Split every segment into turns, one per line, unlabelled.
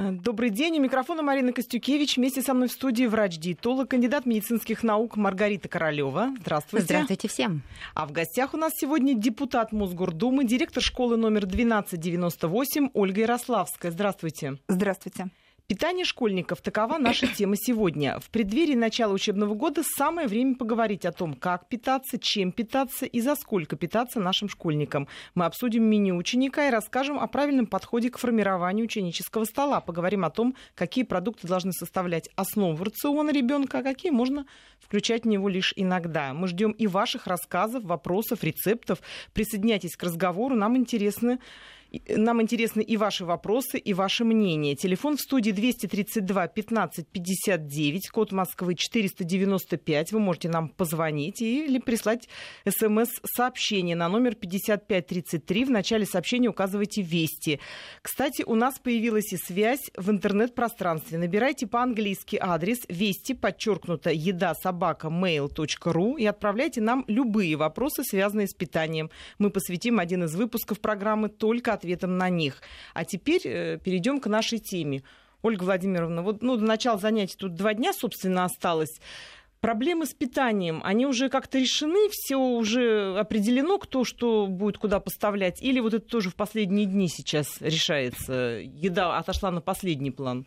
Э, добрый день. У микрофона Марина Костюкевич. Вместе со мной в студии врач-диетолог, кандидат медицинских наук Маргарита Королева. Здравствуйте.
Здравствуйте всем.
А в гостях у нас сегодня депутат Мосгордумы, директор школы номер 1298 Ольга Ярославская. Здравствуйте.
Здравствуйте.
Питание школьников – такова наша тема сегодня. В преддверии начала учебного года самое время поговорить о том, как питаться, чем питаться и за сколько питаться нашим школьникам. Мы обсудим меню ученика и расскажем о правильном подходе к формированию ученического стола. Поговорим о том, какие продукты должны составлять основу рациона ребенка, а какие можно включать в него лишь иногда. Мы ждем и ваших рассказов, вопросов, рецептов. Присоединяйтесь к разговору, нам интересны нам интересны и ваши вопросы, и ваше мнение. Телефон в студии 232 15 59, код Москвы 495. Вы можете нам позвонить или прислать смс-сообщение на номер 5533. В начале сообщения указывайте «Вести». Кстати, у нас появилась и связь в интернет-пространстве. Набирайте по-английски адрес «Вести», подчеркнуто «Еда собака mail.ru» и отправляйте нам любые вопросы, связанные с питанием. Мы посвятим один из выпусков программы только ответом на них. А теперь э, перейдем к нашей теме. Ольга Владимировна, вот ну, до начала занятий тут два дня, собственно, осталось. Проблемы с питанием, они уже как-то решены, все уже определено, кто что будет куда поставлять, или вот это тоже в последние дни сейчас решается, еда отошла на последний план?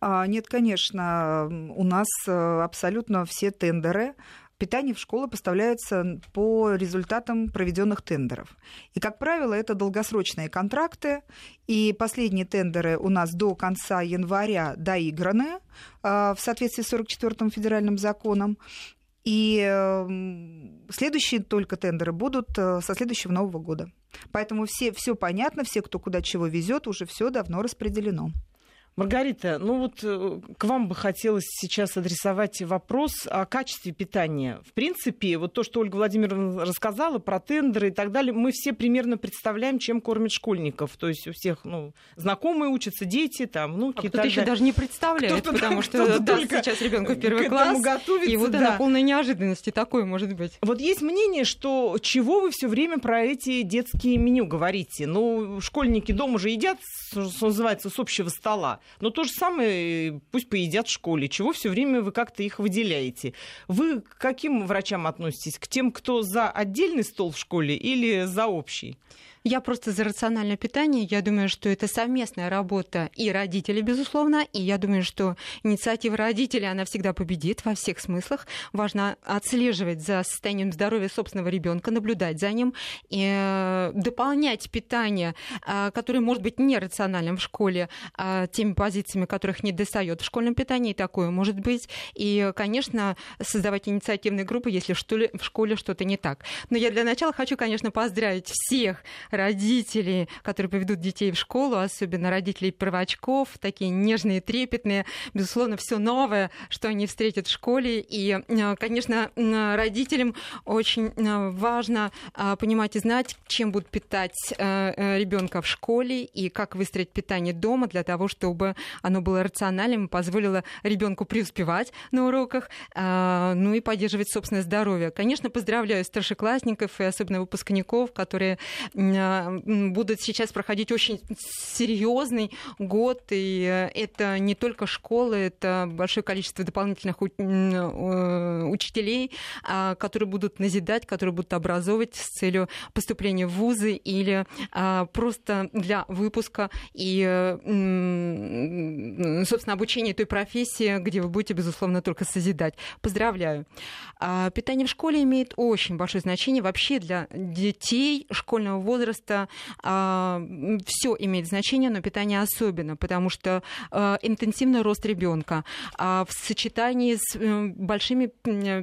А, нет, конечно, у нас э, абсолютно все тендеры питание в школы поставляется по результатам проведенных тендеров. И, как правило, это долгосрочные контракты, и последние тендеры у нас до конца января доиграны а, в соответствии с 44-м федеральным законом. И эм, следующие только тендеры будут э, со следующего Нового года. Поэтому все, все понятно, все, кто куда чего везет, уже все давно распределено.
Маргарита, ну вот э, к вам бы хотелось сейчас адресовать вопрос о качестве питания. В принципе, вот то, что Ольга Владимировна рассказала про тендеры и так далее, мы все примерно представляем, чем кормят школьников. То есть у всех ну, знакомые учатся, дети, там, внуки.
А кто-то еще даже не представляет, потому что да, сейчас ребенку в первый класс, и вот да. полной неожиданности такой может быть.
Вот есть мнение, что чего вы все время про эти детские меню говорите? Ну, школьники дома же едят, что называется, с общего стола. Но то же самое пусть поедят в школе. Чего все время вы как-то их выделяете? Вы к каким врачам относитесь? К тем, кто за отдельный стол в школе или за общий?
Я просто за рациональное питание. Я думаю, что это совместная работа и родителей, безусловно. И я думаю, что инициатива родителей, она всегда победит во всех смыслах. Важно отслеживать за состоянием здоровья собственного ребенка, наблюдать за ним, и э, дополнять питание, э, которое может быть нерациональным в школе, э, теми позициями, которых не достает в школьном питании. Такое может быть. И, конечно, создавать инициативные группы, если в школе что-то не так. Но я для начала хочу, конечно, поздравить всех родителей, которые поведут детей в школу, особенно родителей первочков, такие нежные, трепетные, безусловно, все новое, что они встретят в школе. И, э, конечно, родителям очень э, важно э, понимать и знать, чем будут питать ребенка в школе и как выстроить питание дома для того, чтобы оно было рациональным и позволило ребенку преуспевать на уроках, ну и поддерживать собственное здоровье. Конечно, поздравляю старшеклассников и особенно выпускников, которые будут сейчас проходить очень серьезный год, и э, это не только школы, это большое количество дополнительных э, учителей, а, которые будут назидать, которые будут образовывать с целью поступления в вузы или а, просто для выпуска и, собственно, обучения той профессии, где вы будете, безусловно, только созидать. Поздравляю. А, питание в школе имеет очень большое значение вообще для детей школьного возраста. А, Все имеет значение, но питание особенно, потому что а, интенсивный рост ребенка в сочетании с э, большими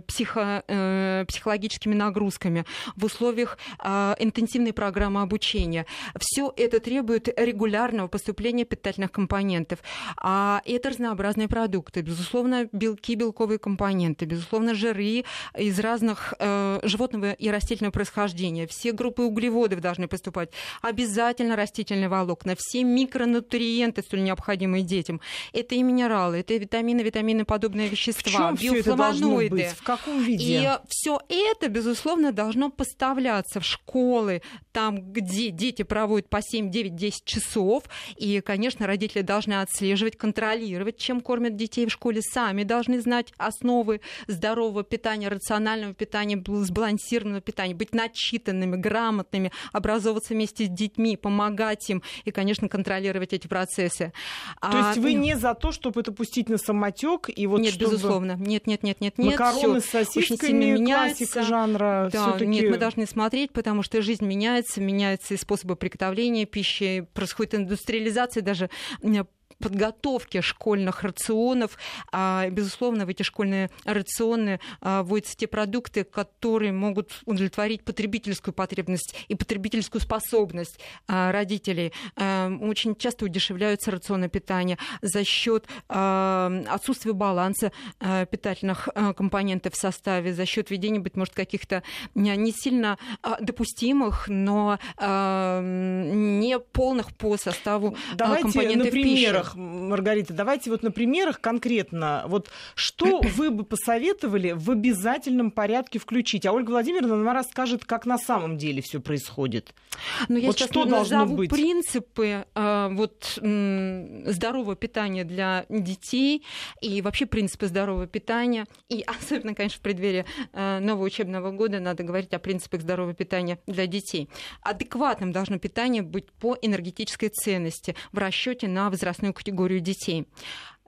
психо, э, психологическими нагрузками в условиях интенсивной программы обучения. Все это требует регулярного поступления питательных компонентов. А А это разнообразные продукты, безусловно, белки, белковые компоненты, безусловно, жиры из разных э, животного и растительного происхождения. Все группы углеводов должны поступать. Обязательно растительные волокна, все микронутриенты, столь необходимые детям. Это и минералы, это и витамины, витамины подобные вещества,
в биофлавоноиды. Быть? В каком виде?
И все это, безусловно, должно поставляться в школы, там, где дети проводят по 7, 9, 10 часов. И, конечно, родители должны отслеживать, контролировать, чем кормят детей в школе. Сами должны знать основы здорового питания, рационального питания, сбалансированного питания, быть начитанными, грамотными, образовываться вместе с детьми, помогать им и, конечно, контролировать эти процессы.
То а, есть вы не за то, чтобы это пустить на самотек и вот
Нет,
чтобы...
безусловно. Нет, нет, нет, нет, нет.
Макароны с сосисками, классика жанра.
Да, нет, мы должны смотреть, потому что жизнь меняется, меняются и способы приготовления пищи, происходит индустриализация даже подготовки школьных рационов. А, безусловно, в эти школьные рационы а, вводятся те продукты, которые могут удовлетворить потребительскую потребность и потребительскую способность а, родителей. Очень часто удешевляются рационы питания за счет отсутствия баланса питательных компонентов в составе, за счет введения, быть может, каких-то не сильно допустимых, но не полных по составу
Давайте
компонентов
на примерах примерах, Маргарита, давайте вот на примерах конкретно. Вот что вы бы посоветовали в обязательном порядке включить? А Ольга Владимировна нам расскажет, как на самом деле все происходит.
Но ну, я вот сейчас что должно быть? принципы э, вот, здорового питания для детей и вообще принципы здорового питания. И особенно, конечно, в преддверии э, нового учебного года надо говорить о принципах здорового питания для детей. Адекватным должно питание быть по энергетической ценности в расчете на возрастную категорию детей.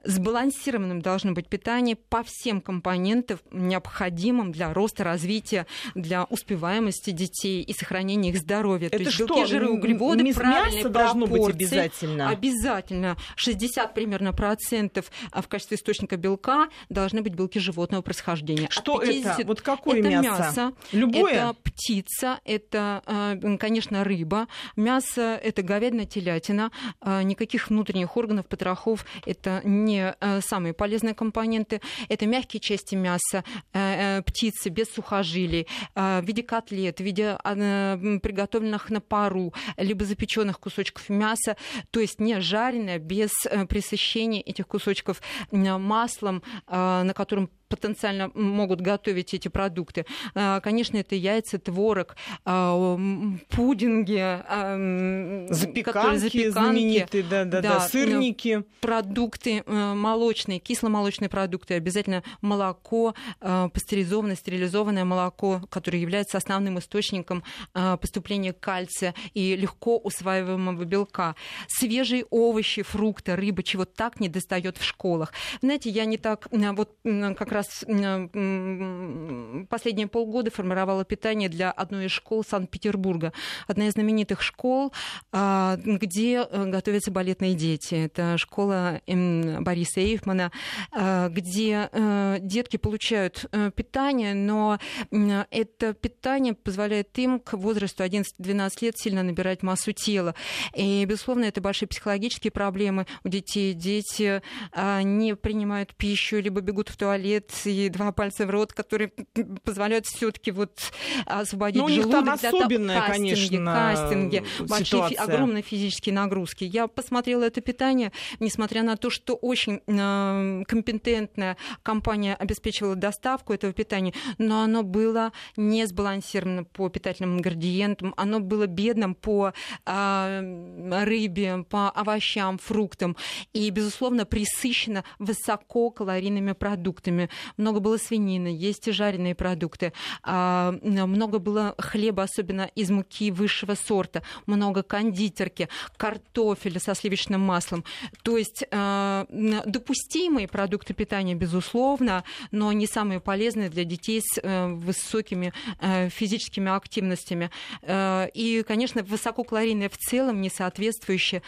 Сбалансированным должно быть питание по всем компонентам, необходимым для роста, развития, для успеваемости детей и сохранения их здоровья.
Это То есть что? белки, жиры, углеводы, Мясо правильные должно быть обязательно?
Обязательно. 60 примерно процентов а в качестве источника белка должны быть белки животного происхождения.
Что 50... это? Вот какое
это
мясо?
мясо?
Любое?
Это птица, это, а, конечно, рыба. Мясо – это говядина, телятина. А, никаких внутренних органов, потрохов – это не не э, самые полезные компоненты. Это мягкие части мяса, э, э, птицы без сухожилий, в виде котлет, в виде приготовленных на пару, либо запеченных кусочков мяса, то есть не жареное, без пресыщения этих кусочков маслом, на котором потенциально могут готовить эти продукты. А, конечно, это яйца, творог, а, пудинги,
а, запеканки, запеканки знаменитые, да, да, да, сырники.
Продукты э, молочные, кисломолочные продукты, обязательно молоко, пастеризованное, стерилизованное молоко, которое является основным источником поступления кальция и легко усваиваемого белка. Свежие овощи, фрукты, рыба, чего так не достает в школах. Знаете, я не так, вот как раз раз последние полгода формировала питание для одной из школ Санкт-Петербурга. Одна из знаменитых школ, а, где э, готовятся балетные дети. Это школа Бориса Эйфмана, а, где э, детки получают э, питание, но это питание позволяет им к возрасту 11-12 лет сильно набирать массу тела. И, безусловно, это большие психологические проблемы у детей. Дети а, не принимают пищу, либо бегут в туалет, и два пальца в рот, которые позволяют все-таки вот освободить ну, у них
желудок. там особенная, кастинги, конечно,
кастинги, большие фи- огромные физические нагрузки. Я посмотрела это питание, несмотря на то, что очень э, компетентная компания обеспечивала доставку этого питания, но оно было не сбалансировано по питательным ингредиентам, оно было бедным по э, рыбе, по овощам, фруктам и, безусловно, присыщено высококалорийными продуктами много было свинины, есть и жареные продукты, а, много было хлеба, особенно из муки высшего сорта, много кондитерки, картофеля со сливочным маслом. То есть а, допустимые продукты питания, безусловно, но не самые полезные для детей с э, высокими э, физическими активностями. Э, и, конечно, высококалорийные в целом, не соответствующие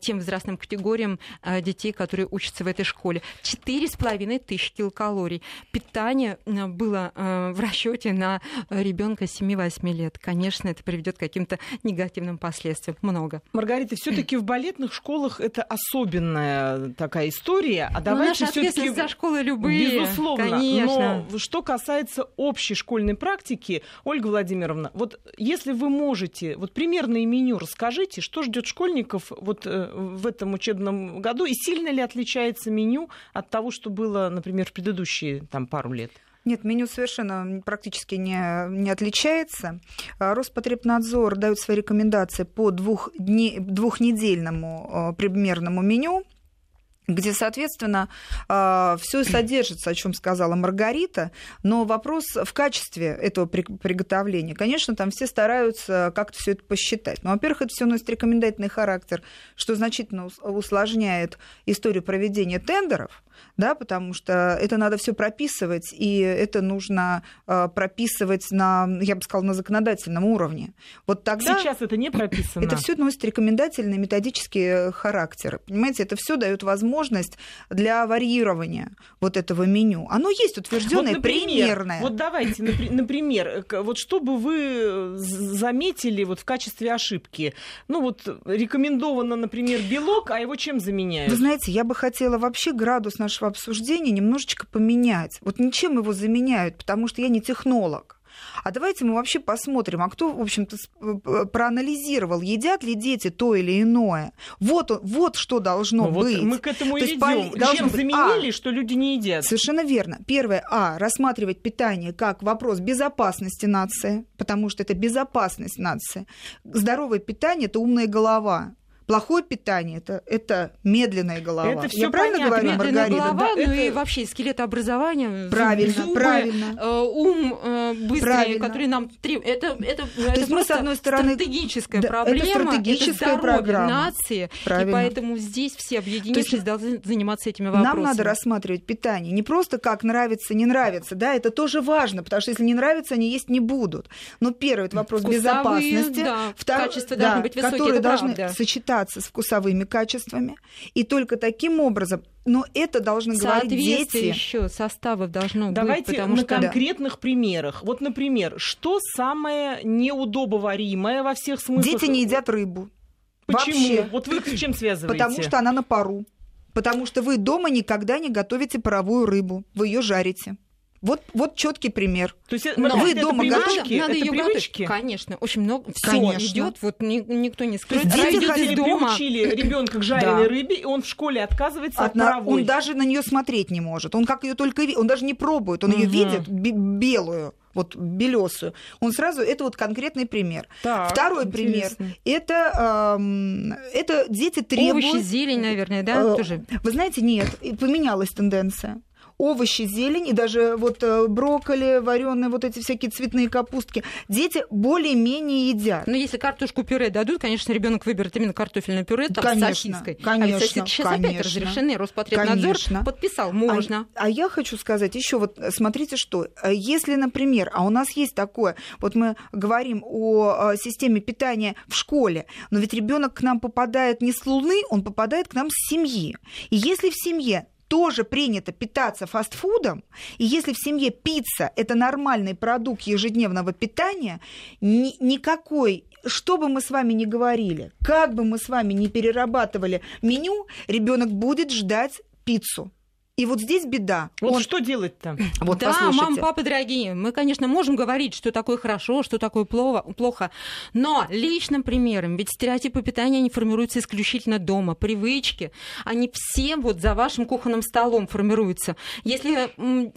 тем возрастным категориям детей, которые учатся в этой школе. Четыре с половиной тысячи килокалорий калорий. Питание было в расчете на ребенка 7-8 лет. Конечно, это приведет к каким-то негативным последствиям. Много.
Маргарита, все-таки в балетных школах это особенная такая история. А давайте
ну, все-таки за школы любые.
Безусловно.
Конечно.
Но что касается общей школьной практики, Ольга Владимировна, вот если вы можете, вот примерное меню расскажите, что ждет школьников вот э, в этом учебном году и сильно ли отличается меню от того, что было, например, в предыдущие там пару лет?
Нет, меню совершенно практически не, не отличается. А, Роспотребнадзор дает свои рекомендации по двух дне, двухнедельному а, примерному меню где, соответственно, а, все содержится, о чем сказала Маргарита, но вопрос в качестве этого приготовления. Конечно, там все стараются как-то все это посчитать. Но, во-первых, это все носит рекомендательный характер, что значительно усложняет историю проведения тендеров да, потому что это надо все прописывать, и это нужно э, прописывать на, я бы сказала, на законодательном уровне. Вот тогда
Сейчас это не прописано.
Это все носит рекомендательный методический характер. Понимаете, это все дает возможность для варьирования вот этого меню. Оно есть утвержденное, вот, примерное.
Вот давайте, например, вот что бы вы заметили вот в качестве ошибки? Ну вот рекомендовано, например, белок, а его чем заменяют?
Вы знаете, я бы хотела вообще градус нашего обсуждения немножечко поменять. Вот ничем его заменяют, потому что я не технолог. А давайте мы вообще посмотрим, а кто, в общем-то, проанализировал, едят ли дети то или иное. Вот, вот что должно
ну,
быть.
Вот мы к этому и идем. Чем быть, заменили, а, что люди не едят?
Совершенно верно. Первое, а, рассматривать питание как вопрос безопасности нации, потому что это безопасность нации. Здоровое питание – это умная голова. Плохое питание это, это медленная голова.
Это все Я правильно понятно. говорю,
медленная
Маргарита?
голова,
да,
ну
это...
и вообще скелетообразование.
Правильно,
зубы,
правильно.
Э, ум э, быстрый, правильно. который нам требует. Это, это,
То это есть мы, с одной стороны,
стратегическая да, проблема. Это
стратегическая
это
программа.
нации.
Правильно.
И поэтому здесь все объединившись есть, должны заниматься этими вопросами.
Нам надо рассматривать питание не просто как нравится, не нравится. Да, это тоже важно, потому что если не нравится, они есть не будут. Но первый это вопрос
Вкусовые,
безопасности.
Да, второй, качество да, должны быть высокие,
которые должны
правда.
сочетаться с вкусовыми качествами. И только таким образом но это должны говорить дети.
еще составов должно
Давайте
быть. Потому
на
что...
конкретных примерах. Вот, например, что самое неудобоваримое во всех смыслах?
Дети не едят рыбу.
Почему?
Вообще.
Вот вы с чем связываете?
Потому что она на пару. Потому что вы дома никогда не готовите паровую рыбу. Вы ее жарите. Вот, вот четкий пример.
То есть
Но вы
это
дома
привычки,
надо,
это
ее
привычки?
Готовить. Конечно, очень много. Все идет, вот ни, никто не скроет.
Дети
из дома.
приучили ребенка к жареной
Да.
рыбе, и он в школе отказывается от, паровой.
Он даже на нее смотреть не может. Он как ее только ви- он даже не пробует, он ее видит бе- белую, вот белесую. Он сразу это вот конкретный пример.
Так,
Второй
интересно.
пример это эм, это дети требуют.
Овощи, зелень, наверное, да,
Э,
тоже.
Вы знаете, нет, поменялась тенденция. Овощи, зелень и даже вот э, брокколи, вареные, вот эти всякие цветные капустки. Дети более-менее едят.
Но если картошку пюре дадут, конечно, ребенок выберет именно картофельное пюре там,
Конечно,
с сосиской.
конечно,
а сосиски сейчас опять
конечно.
разрешены. Роспотребнадзор
Конечно.
подписал, можно.
А, а я хочу сказать еще вот, смотрите, что э, если, например, а у нас есть такое, вот мы говорим о э, системе питания в школе, но ведь ребенок к нам попадает не с Луны, он попадает к нам с семьи. И если в семье тоже принято питаться фастфудом, и если в семье пицца – это нормальный продукт ежедневного питания, ни- никакой что бы мы с вами ни говорили, как бы мы с вами ни перерабатывали меню, ребенок будет ждать пиццу. И вот здесь беда.
Вот
Он-
что делать-то?
вот
да,
послушайте.
мама, папа, дорогие, мы, конечно, можем говорить, что такое хорошо, что такое плохо, но личным примером, ведь стереотипы питания, они формируются исключительно дома, привычки, они все вот за вашим кухонным столом формируются. Если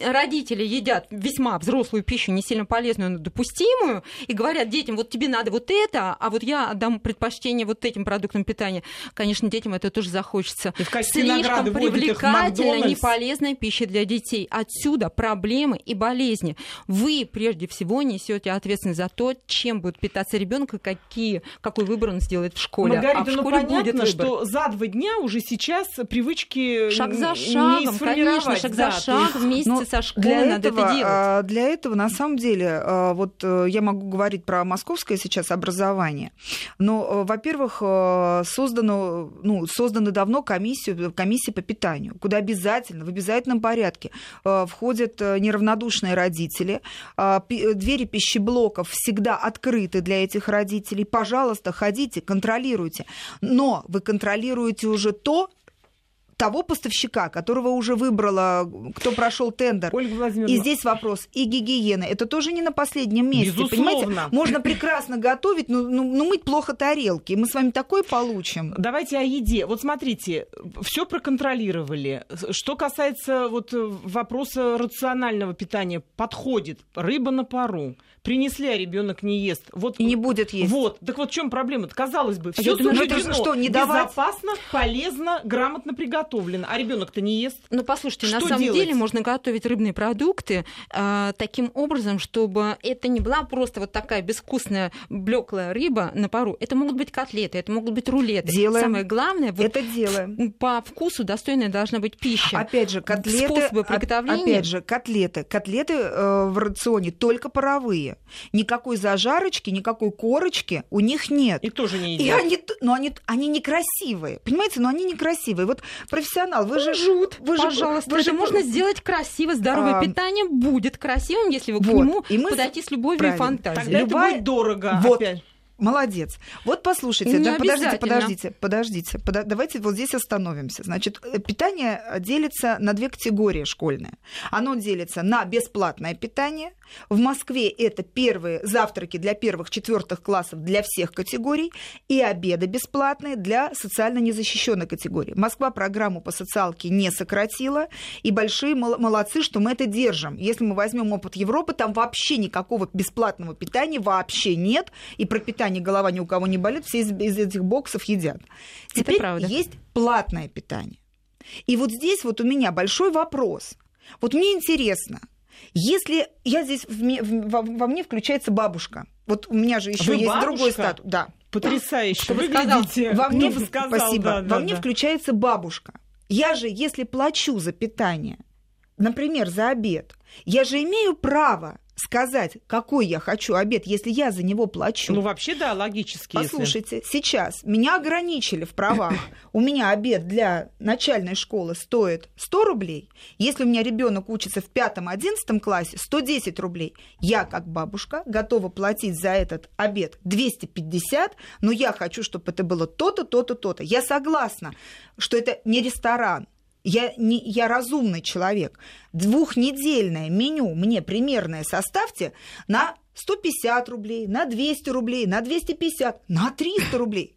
родители едят весьма взрослую пищу, не сильно полезную, но допустимую, и говорят детям, вот тебе надо вот это, а вот я отдам предпочтение вот этим продуктам питания, конечно, детям это тоже захочется.
И в качестве
Слишком привлекательно,
Макдональдс.
Полезная пища для детей. Отсюда проблемы и болезни. Вы прежде всего несете ответственность за то, чем будет питаться ребенок и какие, какой выбор он сделает в школе.
Маргарита,
а в
ну
школе
понятно,
будет выбор.
что за два дня уже сейчас привычки
Шаг за шагом, конечно, шаг
да,
за шагом вместе
Но
со школой
для
надо
этого,
это делать.
а, Для этого, на самом деле, а, вот э, я могу говорить про московское сейчас образование, но, э, во-первых, э, создано, ну, созданы давно комиссию, комиссии по питанию, куда обязательно в обязательном порядке э, входят э, неравнодушные родители. Э, двери пищеблоков всегда открыты для этих родителей. Пожалуйста, ходите, контролируйте. Но вы контролируете уже то, того поставщика, которого уже выбрала, кто прошел тендер.
Ольга
И здесь вопрос и гигиены. Это тоже не на последнем месте.
Безусловно.
Понимаете, можно прекрасно готовить, но, но, но мыть плохо тарелки. Мы с вами такое получим.
Давайте о еде. Вот смотрите, все проконтролировали. Что касается вот вопроса рационального питания, подходит рыба на пару принесли, а ребенок не ест.
Вот, и не будет есть.
Вот. Так вот в чем проблема? -то? Казалось бы, все а что, не давать? безопасно, полезно, грамотно приготовлено, а ребенок-то не ест.
Ну, послушайте, что на самом делать? деле можно готовить рыбные продукты э, таким образом, чтобы это не была просто вот такая безвкусная блеклая рыба на пару. Это могут быть котлеты, это могут быть рулеты.
Делаем.
Самое главное, вот
это делаем.
По вкусу достойная должна быть пища.
Опять же, котлеты.
Способы приготовления.
Опять же, котлеты. Котлеты э, в рационе только паровые. Никакой зажарочки, никакой корочки у них нет.
И тоже не едят.
И они, но они, они некрасивые. Понимаете, но они некрасивые. Вот профессионал, вы же...
Жут, вы пожалуйста. Вы же... Это можно сделать красиво. Здоровое а... питание будет красивым, если вы вот. к нему и мы... подойти с любовью Правильно. и фантазией.
Тогда Любая... это будет дорого.
Вот. Опять. Молодец. Вот послушайте, да, подождите, подождите, подождите. Под, давайте вот здесь остановимся. Значит, э, питание делится на две категории школьные. Оно делится на бесплатное питание. В Москве это первые завтраки для первых, четвертых классов для всех категорий и обеды бесплатные для социально незащищенной категории. Москва программу по социалке не сократила, и большие молодцы, что мы это держим. Если мы возьмем опыт Европы, там вообще никакого бесплатного питания вообще нет, и про питание питания голова ни у кого не болит, все из, из этих боксов едят. Теперь есть платное питание. И вот здесь вот у меня большой вопрос. Вот мне интересно, если я здесь в, во, во мне включается бабушка, вот у меня же еще
Вы
есть
бабушка?
другой статус, да.
Потрясающе.
Вы выглядите. Во мне, сказал, спасибо. Да, да, во мне да. включается бабушка. Я же, если плачу за питание, например, за обед, я же имею право сказать, какой я хочу обед, если я за него плачу.
Ну, вообще, да, логически.
Послушайте, если... сейчас меня ограничили в правах. У меня обед для начальной школы стоит 100 рублей. Если у меня ребенок учится в пятом-одиннадцатом классе, 110 рублей. Я, как бабушка, готова платить за этот обед 250, но я хочу, чтобы это было то-то, то-то, то-то. Я согласна, что это не ресторан, я, не, я разумный человек. Двухнедельное меню мне примерное составьте на 150 рублей, на 200 рублей, на 250, на 300 рублей.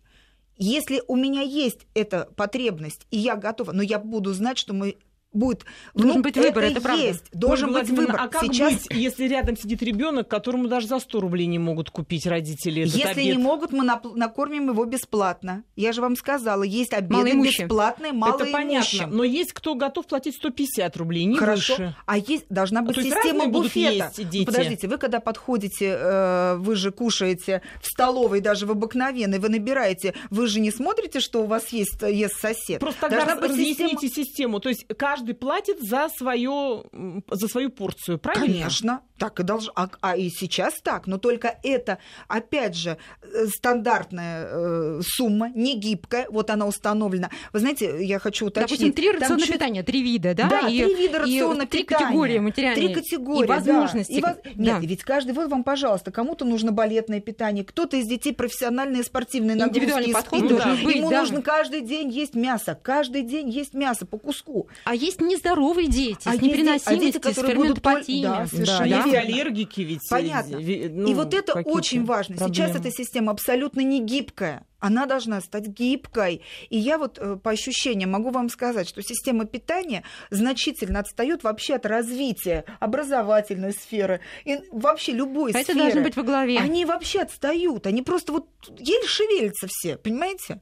Если у меня есть эта потребность, и я готова, но я буду знать, что мы будет.
Должен ну, быть выбор, это, это правда. Есть.
Должен быть выбор. А как Сейчас... быть, если рядом сидит ребенок, которому даже за 100 рублей не могут купить родители этот
Если
обед?
не могут, мы накормим его бесплатно. Я же вам сказала, есть обеды бесплатные, малоимущим.
Это понятно, но есть кто готов платить 150 рублей, не
Хорошо.
выше.
А есть, должна быть а система буфета.
Есть
Подождите, вы когда подходите, э, вы же кушаете в столовой, даже в обыкновенной, вы набираете, вы же не смотрите, что у вас есть ест сосед.
Просто тогда должна быть разъясните система... систему. То есть каждый платит за, свою, за свою порцию, правильно?
Конечно, так и должно. А, а и сейчас так, но только это, опять же, э, стандартная э, сумма, не гибкая, вот она установлена. Вы знаете, я хочу уточнить.
Допустим, три рациона чуть... питания, три вида, да?
Да, и, три вида рациона
и, Три категории материальные.
Три категории,
и возможности. Да. И воз...
да. Нет, ведь каждый, вот вам, пожалуйста, кому-то нужно балетное питание, кто-то из детей профессиональные спортивные нагрузки
Индивидуальный подход должен
быть, Ему да. нужно каждый день есть мясо, каждый день есть мясо по куску.
А есть нездоровые дети а с непереносимостью, а дети,
которые будут да,
совершенно да. Есть аллергики ведь.
Понятно. Ну, и вот это очень важно. Проблемы. Сейчас эта система абсолютно не гибкая. Она должна стать гибкой. И я вот э, по ощущениям могу вам сказать, что система питания значительно отстает вообще от развития образовательной сферы и вообще любой
а
сферы.
Это должно быть во главе.
Они вообще отстают. Они просто вот еле шевелятся все, понимаете?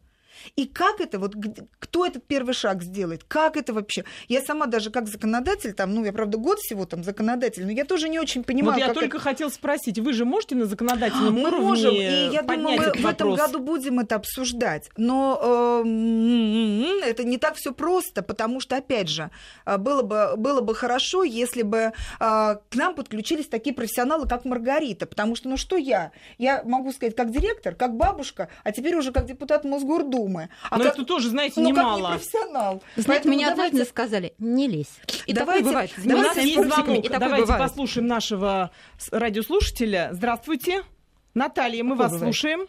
И как это, вот кто этот первый шаг сделает? Как это вообще? Я сама даже как законодатель, там, ну, я, правда, год всего там законодатель, но я тоже не очень понимаю.
Вот я только это... хотел спросить, вы же можете на законодательном
мы
уровне
можем, и я думаю, мы в этом году будем это обсуждать. Но э, это не так все просто, потому что, опять же, э, было бы, было бы хорошо, если бы э, к нам подключились такие профессионалы, как Маргарита, потому что, ну, что я? Я могу сказать, как директор, как бабушка, а теперь уже как депутат Мосгордумы костюмы.
А Но как, это тоже, знаете,
ну,
немало.
Как не профессионал.
Знаете, Поэтому мне давайте... однажды сказали, не лезь.
И давайте, такое бывает. У нас есть звонок. Давайте бывает. послушаем нашего радиослушателя. Здравствуйте. Наталья, мы Какой вас бывает? слушаем.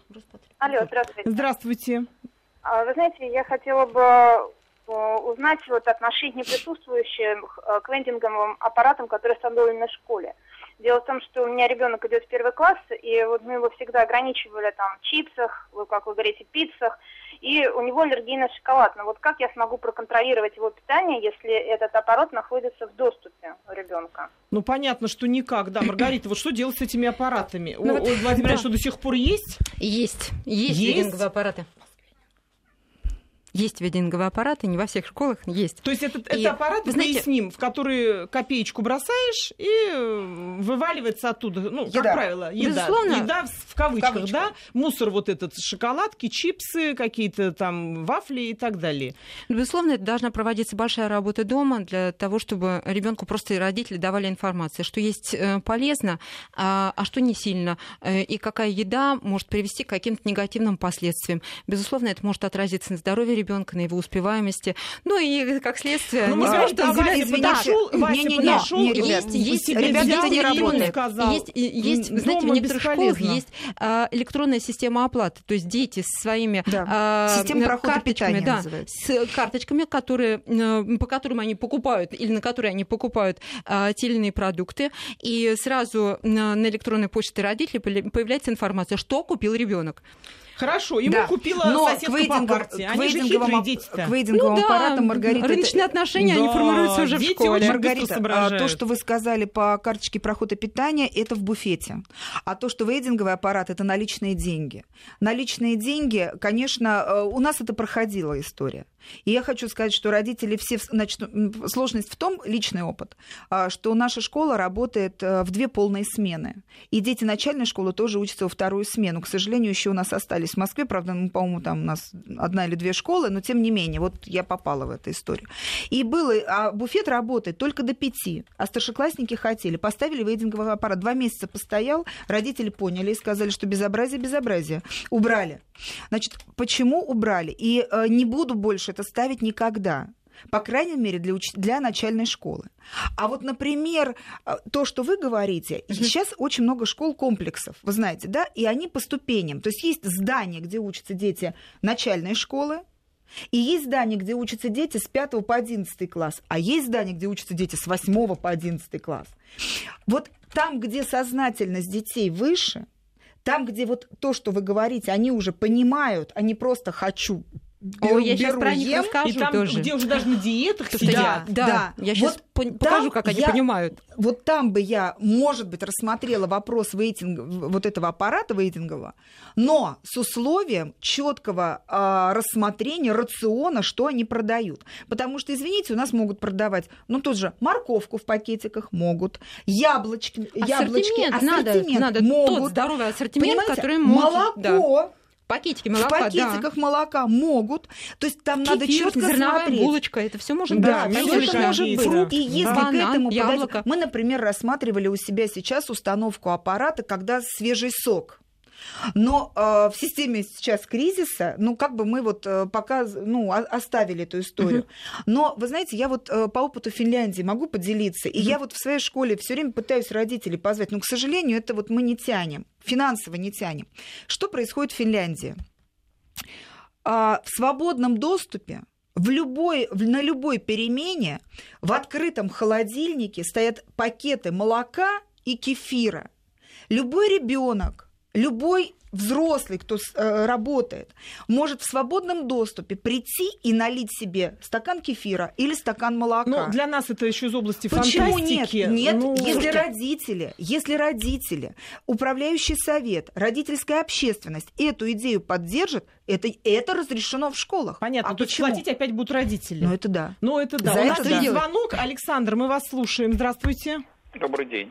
Алло, здравствуйте.
Здравствуйте.
А, вы знаете, я хотела бы э, узнать вот отношение присутствующих э, к вендинговым аппаратам, которые установлены в школе. Дело в том, что у меня ребенок идет в первый класс, и вот мы его всегда ограничивали там в чипсах, как вы говорите, пиццах, и у него аллергия на шоколад. Но вот как я смогу проконтролировать его питание, если этот аппарат находится в доступе у ребенка?
Ну, понятно, что никак, да. Маргарита, вот что делать с этими аппаратами? Ну, у, вот, Владимира, да. что до сих пор есть?
Есть. Есть, есть? аппараты. Есть вединговые аппараты, не во всех школах есть.
То есть это, и, это аппарат, вы знаете, ним, в который копеечку бросаешь и э, вываливается оттуда, ну, еда. как правило, еда. Безусловно, еда в кавычках, в кавычках, да, мусор вот этот, шоколадки, чипсы, какие-то там вафли и так далее.
Безусловно, это должна проводиться большая работа дома для того, чтобы ребенку просто и родители давали информацию, что есть э, полезно, а, а что не сильно, э, и какая еда может привести к каким-то негативным последствиям. Безусловно, это может отразиться на здоровье ребенка, ребенка, на его успеваемости. Ну и как следствие,
ну, не знаю, что Вася подошел, Вася не, не, подошел,
не, ребят, есть, есть, ребята, это не работает. Сказал, есть, есть, знаете, в некоторых школах есть а, электронная система оплаты, то есть дети с своими да. а,
система карточками, да,
с карточками, которые, э, по которым они покупают или на которые они покупают а, те или иные продукты, и сразу на, на электронной почте родителей появляется информация, что купил ребенок.
Хорошо, ему да. купила Но соседка к вейдинг, по партии. Они же хитрые дети-то.
К вейдинговым ну, да. аппаратам, Маргарита...
Рыночные это... отношения, да. они формируются уже дети в школе.
Маргарита, а, то, что вы сказали по карточке прохода питания, это в буфете. А то, что вейдинговый аппарат, это наличные деньги. Наличные деньги, конечно, э, у нас это проходила история. И я хочу сказать, что родители все... Значит, сложность в том, личный опыт, а, что наша школа работает э, в две полные смены. И дети начальной школы тоже учатся во вторую смену. К сожалению, еще у нас остались в Москве, правда, ну, по-моему, там у нас одна или две школы, но тем не менее, вот я попала в эту историю. И было... А буфет работает только до пяти. А старшеклассники хотели. Поставили вейдинговый аппарат. Два месяца постоял, родители поняли и сказали, что безобразие, безобразие. Убрали. Значит, почему убрали? И э, не буду больше это ставить никогда. По крайней мере, для, уч... для начальной школы. А вот, например, э, то, что вы говорите, uh-huh. сейчас очень много школ-комплексов, вы знаете, да, и они по ступеням. То есть есть здание, где учатся дети начальной школы, и есть здание, где учатся дети с 5 по 11 класс, а есть здание, где учатся дети с 8 по 11 класс. Вот там, где сознательность детей выше, там, где вот то, что вы говорите, они уже понимают, а не просто хочу
Беру, О, я сейчас про них ем, расскажу
и там,
тоже.
где уже даже на диетах сидят.
Да, да. Я сейчас вот покажу, как они
я,
понимают.
Вот там бы я, может быть, рассмотрела вопрос вейтинг, вот этого аппарата вейтингового, но с условием четкого э, рассмотрения рациона, что они продают. Потому что, извините, у нас могут продавать, ну, тут же морковку в пакетиках могут, яблочки, ассортимент яблочки, ассортимент
надо,
могут.
Тот здоровый ассортимент,
Понимаете?
который
может... Молоко. Да
Пакетики молока,
В пакетиках
да.
молока могут. То есть там Кефир, надо четко
зерновая
смотреть.
булочка, это все может
да,
быть.
Все это может быть.
Да.
И если
Банан,
к этому
яблоко.
подать... Мы, например, рассматривали у себя сейчас установку аппарата, когда свежий сок но э, в системе сейчас кризиса, ну, как бы мы вот э, пока, ну, оставили эту историю. Uh-huh. Но, вы знаете, я вот э, по опыту Финляндии могу поделиться, и uh-huh. я вот в своей школе все время пытаюсь родителей позвать, но, к сожалению, это вот мы не тянем, финансово не тянем. Что происходит в Финляндии? А, в свободном доступе в любой, на любой перемене в открытом холодильнике стоят пакеты молока и кефира. Любой ребенок любой взрослый, кто э, работает, может в свободном доступе прийти и налить себе стакан кефира или стакан молока.
Но для нас это еще из области
Почему
фантастики.
нет? Нет,
ну,
если слушайте. родители, если родители, управляющий совет, родительская общественность эту идею поддержат, это, это разрешено в школах.
Понятно,
а
то есть платить опять будут родители.
Ну это да.
Ну это да.
За
У
это
нас
да.
есть звонок. Александр, мы вас слушаем. Здравствуйте.
Добрый день.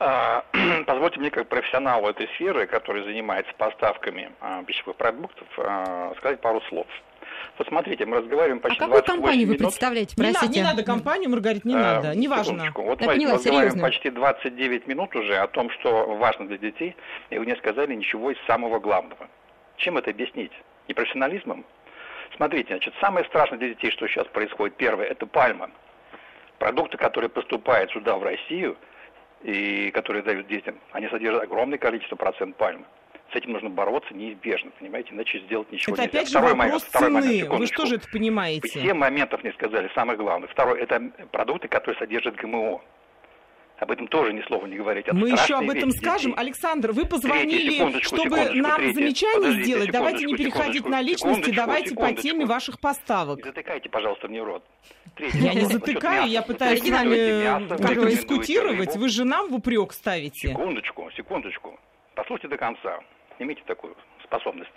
А, позвольте мне, как профессионалу этой сферы, который занимается поставками а, пищевых продуктов, а, сказать пару слов. Вот смотрите, мы разговариваем почти
а какую
28
компанию
минут.
вы представляете, простите?
Не, не надо компанию, Маргарита, не надо, неважно.
Вот мы поняла, разговариваем серьезно. почти 29 минут уже о том, что важно для детей, и вы не сказали ничего из самого главного. Чем это объяснить? непрофессионализмом. Смотрите, значит, самое страшное для детей, что сейчас происходит, первое, это пальма. Продукты, которые поступают сюда, в Россию, и которые дают детям, они содержат огромное количество процент пальмы. С этим нужно бороться неизбежно, понимаете, иначе сделать ничего
это
нельзя.
опять же вопрос цены, момент, вы же тоже это понимаете.
Все моментов не сказали, самое главное. Второе, это продукты, которые содержат ГМО. Об этом тоже ни слова не говорить. Это
Мы еще об этом скажем. Детей. Александр, вы позвонили, секундочку, чтобы секундочку, нам третье. замечание Подождите, сделать. Давайте не переходить на личности, давайте по теме ваших поставок. Не
затыкайте, пожалуйста, мне рот.
Третье. Я не затыкаю, я пытаюсь с вами как дискутировать. Вы же нам в упрек ставите.
Секундочку, секундочку. Послушайте до конца. Имейте такую способность.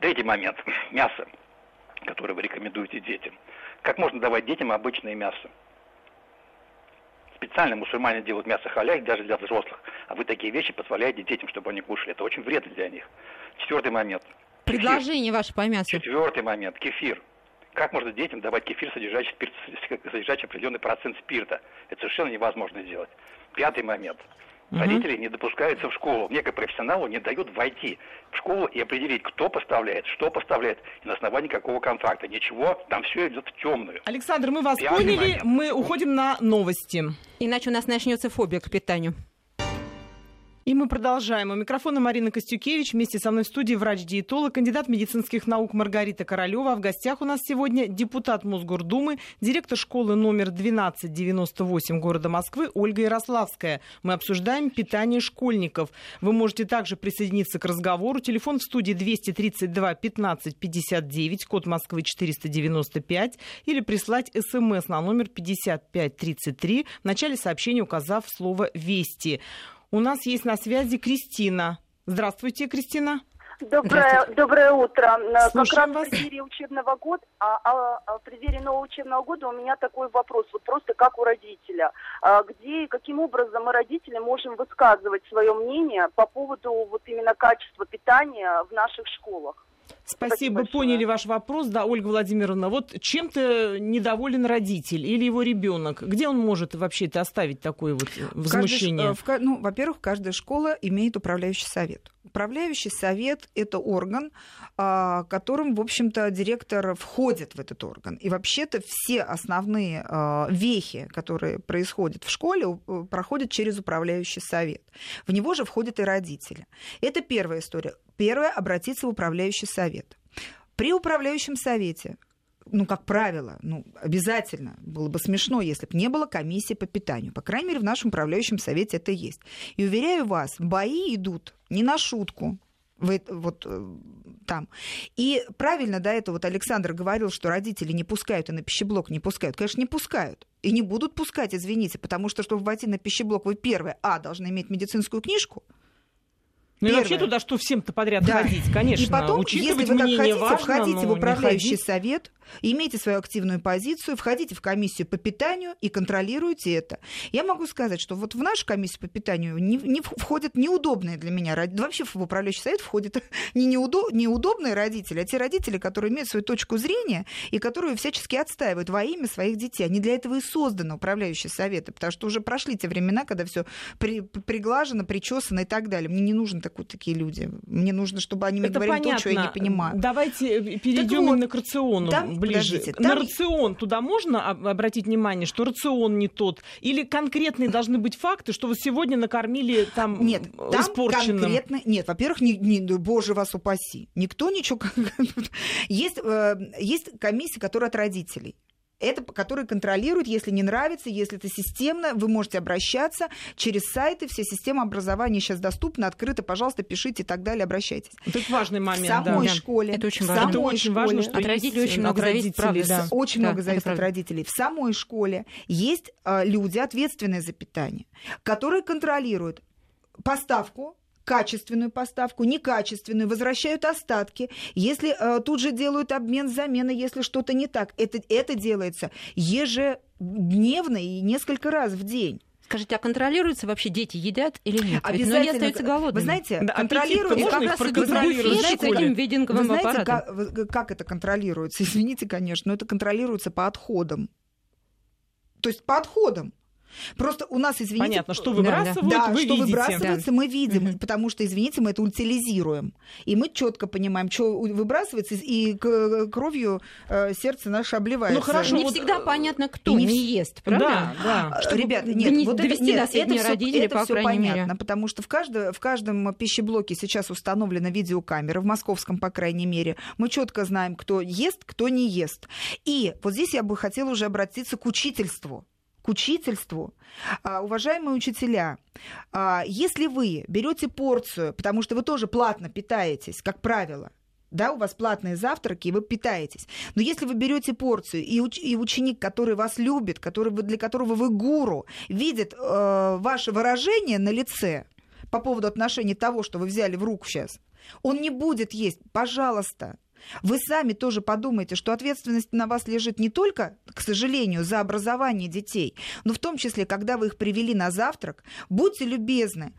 Третий момент. Мясо, которое вы рекомендуете детям. Как можно давать детям обычное мясо? специально мусульмане делают мясо халяй даже для взрослых, а вы такие вещи позволяете детям, чтобы они кушали. Это очень вредно для них. Четвертый момент.
Предложение ваше по мясу.
Четвертый момент. Кефир. Как можно детям давать кефир, содержащий, спирт, содержащий определенный процент спирта? Это совершенно невозможно сделать. Пятый момент. Угу. Родители не допускаются в школу. Мне, как профессионалу, не дают войти в школу и определить, кто поставляет, что поставляет, и на основании какого контракта. Ничего, там все идет в темную.
Александр, мы вас Пятый поняли. Момент. Мы уходим на новости.
Иначе у нас начнется фобия к питанию.
И мы продолжаем. У микрофона Марина Костюкевич. Вместе со мной в студии врач-диетолог, кандидат медицинских наук Маргарита Королева. А в гостях у нас сегодня депутат Мосгордумы, директор школы номер 1298 города Москвы Ольга Ярославская. Мы обсуждаем питание школьников. Вы можете также присоединиться к разговору. Телефон в студии 232 15 59, код Москвы 495. Или прислать смс на номер 5533, в начале сообщения указав слово «Вести». У нас есть на связи Кристина. Здравствуйте, Кристина.
Доброе, доброе утро. Слушаем как раз в преддверии учебного года, а, а, а в преддверии нового учебного года у меня такой вопрос, вот просто как у родителя. А, где и каким образом мы, родители, можем высказывать свое мнение по поводу вот именно качества питания в наших школах?
Спасибо, Спасибо поняли ваш вопрос. Да, Ольга Владимировна, вот чем-то недоволен родитель или его ребенок? Где он может вообще это оставить такое вот возмущение?
Каждый, в, ну, во-первых, каждая школа имеет управляющий совет. Управляющий совет – это орган, а, которым, в общем-то, директор входит в этот орган. И вообще-то все основные а, вехи, которые происходят в школе, проходят через управляющий совет. В него же входят и родители. Это первая история. Первое – обратиться в управляющий совет. При управляющем совете ну, как правило, ну, обязательно, было бы смешно, если бы не было комиссии по питанию. По крайней мере, в нашем управляющем совете это есть. И уверяю вас, бои идут не на шутку. Вы, вот э, там. И правильно до этого вот Александр говорил, что родители не пускают и на пищеблок не пускают. Конечно, не пускают. И не будут пускать, извините, потому что, чтобы войти на пищеблок, вы первое, а, должны иметь медицинскую книжку,
ну и вообще туда что всем-то подряд да. ходить, конечно.
И потом, если вы так хотите, важно, входите в управляющий совет, имейте свою активную позицию, входите в комиссию по питанию и контролируйте это. Я могу сказать, что вот в нашу комиссию по питанию не, не входят неудобные для меня родители. Вообще в управляющий совет входят не неудо, неудобные родители, а те родители, которые имеют свою точку зрения и которые всячески отстаивают во имя своих детей. Они для этого и созданы, управляющие советы, потому что уже прошли те времена, когда все при, приглажено, причесано и так далее. Мне не нужны так, такие люди. Мне нужно, чтобы они мне Это говорили понятно. то, что я не понимаю.
Давайте перейдем вот, к рациону. Да, ближе. Там... На рацион туда можно обратить внимание, что рацион не тот? Или конкретные должны быть факты, что вы сегодня накормили там
Нет, там испорченным? конкретно... Нет, во-первых, не, не, боже вас упаси. Никто ничего... есть, э, есть комиссия, которая от родителей это, который контролирует, если не нравится, если это системно, вы можете обращаться через сайты, все системы образования сейчас доступны, открыты, пожалуйста, пишите и так далее, обращайтесь.
Это важный момент.
В самой да. школе.
Это очень важно.
Это очень школе, важно,
что от родителей очень много зависит, правда.
Да. Очень да, много зависит от родителей. В самой школе есть э, люди, ответственные за питание, которые контролируют поставку качественную поставку, некачественную, возвращают остатки. Если э, тут же делают обмен замены, если что-то не так, это, это делается ежедневно и несколько раз в день.
Скажите, а контролируется вообще дети едят или нет?
Обязательно. Ведь остаются голодными. Вы знаете, да, контролируется.
Как раз контролируется этим вединговым
Вы знаете. Как, как это контролируется? Извините, конечно, но это контролируется по отходам. То есть по отходам. Просто у нас, извините...
Понятно, что выбрасывают,
да,
вы
что
видите.
выбрасывается, мы видим,
Мгм.
потому что, извините, мы это утилизируем. И мы четко понимаем, что выбрасывается, и кровью э, сердце наше обливается.
Ну, хорошо,
не
вот,
всегда
э,
понятно, кто
не
не, ест, правда?
Да, да.
А,
Чтобы
Ребята, нет, вот это,
довести
нет,
до сведения
это всё-
родителей,
это
по крайней
понятно,
мере.
потому что в, каждо- в каждом пищеблоке сейчас установлена видеокамера, в московском, по крайней мере. Мы четко знаем, кто ест, кто не ест. И вот здесь я бы хотела уже обратиться к учительству к учительству. А, уважаемые учителя, а, если вы берете порцию, потому что вы тоже платно питаетесь, как правило, да, у вас платные завтраки, и вы питаетесь. Но если вы берете порцию, и, уч- и ученик, который вас любит, который вы, для которого вы гуру, видит э, ваше выражение на лице по поводу отношения того, что вы взяли в руку сейчас, он не будет есть. Пожалуйста, вы сами тоже подумайте, что ответственность на вас лежит не только, к сожалению, за образование детей, но в том числе, когда вы их привели на завтрак, будьте любезны,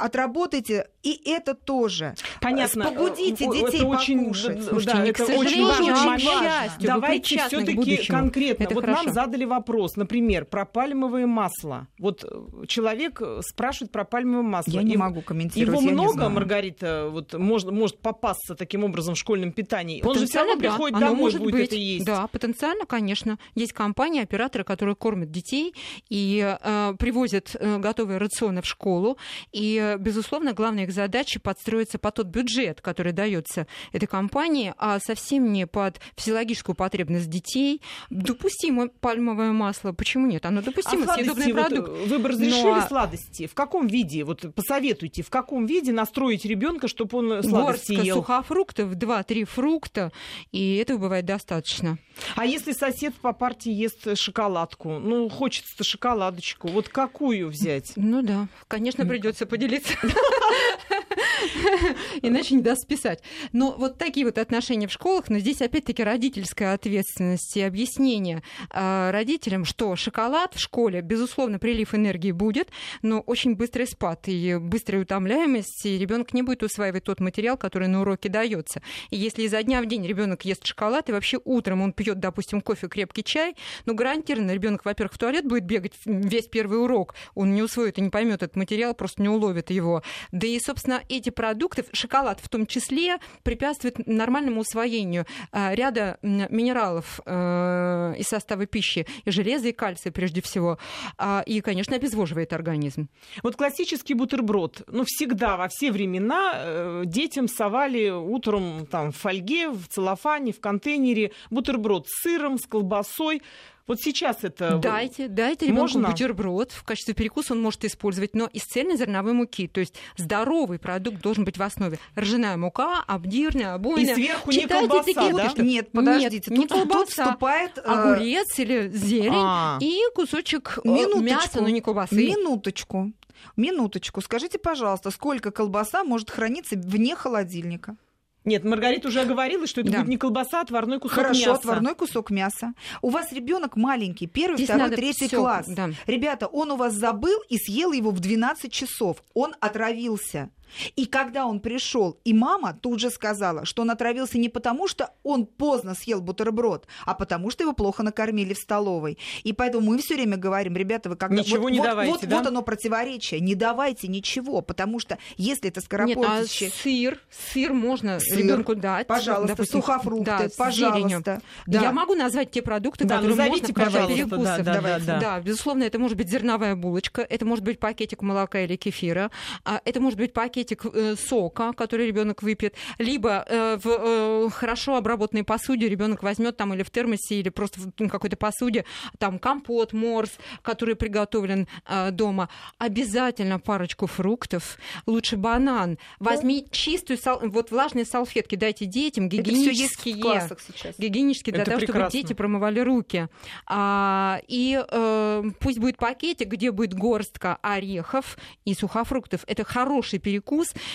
отработайте и это тоже.
Понятно.
Побудите
Э,
детей
это очень,
покушать.
Слушайте,
да, это
к
очень момент.
счастью, вы
Давайте все-таки конкретно.
Это
вот
хорошо.
нам задали вопрос, например, про пальмовое масло. Вот э, человек э, спрашивает про пальмовое масло.
Я не могу комментировать.
Его много. Маргарита, вот может, может попасться таким образом в школьном питании. Он же все равно
да.
приходит
Оно
домой,
может
будет
быть.
это есть.
Да, потенциально, конечно. Есть компании, операторы, которые кормят детей и э, привозят э, готовые рационы в школу. И, э, безусловно, главная их задача подстроиться под тот бюджет, который дается этой компании, а совсем не под физиологическую потребность детей. Допустимо пальмовое масло. Почему нет? Оно
А
допустимо,
сладости,
съедобный
вот,
продукт.
э, вы бы разрешили
Но-
сладости? В каком виде? Вот посоветуйте, в каком виде настроить ребенка, чтобы он э, сладости
Горстка
ел?
сухофруктов, 2-3 фрукта, и этого бывает достаточно.
А если сосед по партии ест шоколадку? Ну, хочется-то шоколадочку. Вот какую взять?
Ну да, конечно, придется поделиться. It's Иначе не даст списать. Но вот такие вот отношения в школах, но здесь опять-таки родительская ответственность и объяснение а, родителям, что шоколад в школе, безусловно, прилив энергии будет, но очень быстрый спад и быстрая утомляемость, и ребенок не будет усваивать тот материал, который на уроке дается. И если изо дня в день ребенок ест шоколад, и вообще утром он пьет, допустим, кофе, крепкий чай, ну, гарантированно ребенок, во-первых, в туалет будет бегать весь первый урок, он не усвоит и не поймет этот материал, просто не уловит его. Да и, собственно, эти продукты, шоколад в том числе, препятствует нормальному усвоению а, ряда минералов э, из состава пищи, и железа, и кальция прежде всего, А, и, конечно, обезвоживает организм.
Вот классический бутерброд. Ну, всегда, во все времена э, детям совали утром там, в фольге, в целлофане, в контейнере бутерброд с сыром, с колбасой. Вот сейчас это...
Дайте, дайте ребенку
можно?
бутерброд. В качестве перекуса он может использовать, но из цельнозерновой муки. То есть здоровый продукт должен быть в основе. Ржаная мука, обдирная,
И
обойная.
сверху не
Читайте
колбаса,
этикетки,
да?
что-
Нет, подождите.
не
тут, тут
колбаса.
вступает... э,
Огурец или зелень
А.
и кусочек э,
Минуточку.
мяса, но не колбасы.
Минуточку. Минуточку. Скажите, пожалуйста, сколько колбаса может храниться вне холодильника?
Нет, Маргарита уже говорила, что это
Да.
будет не колбаса, а отварной кусок
Хорошо,
мяса.
отварной кусок мяса. У вас ребенок маленький, первый,
Здесь
второй, третий
всё,
класс.
да.
Ребята, он у вас забыл и съел его в 12 часов. Он отравился. И когда он пришел, и мама тут же сказала, что он отравился не потому, что он поздно съел бутерброд, а потому что его плохо накормили в столовой. И поэтому мы все время говорим, ребята, вы когда
Ничего
вот,
не
вот,
давайте,
вот,
да?
вот оно противоречие, не давайте ничего, потому что если это
Нет, а
скоропортящее,
сыр, сыр можно
Сыр,
ребенку дать.
пожалуйста,
допустим,
сухофрукты,
да,
пожалуйста. Да.
Я могу назвать те продукты,
Да,
которые
назовите,
можно
пожалуйста,
перекусов.
да, да,
Давайте.
да, да.
безусловно, это может быть зерновая булочка, это может быть пакетик молока или кефира, а это может быть пакетик э, сока, который ребенок выпьет, либо э, в э, хорошо обработанной посуде ребенок возьмет там или в термосе, или просто в ну, какой-то посуде там компот, морс, который приготовлен дома. Обязательно парочку фруктов, лучше банан. Возьми чистую, сал- вот влажные салфетки, дайте детям
Это все есть в
гигиенические
классах сейчас.
гигиенически для
Это
того, чтобы
прекрасно.
дети промывали руки. А, и э, пусть будет пакетик, где будет горстка орехов и сухофруктов. Это хороший перекус,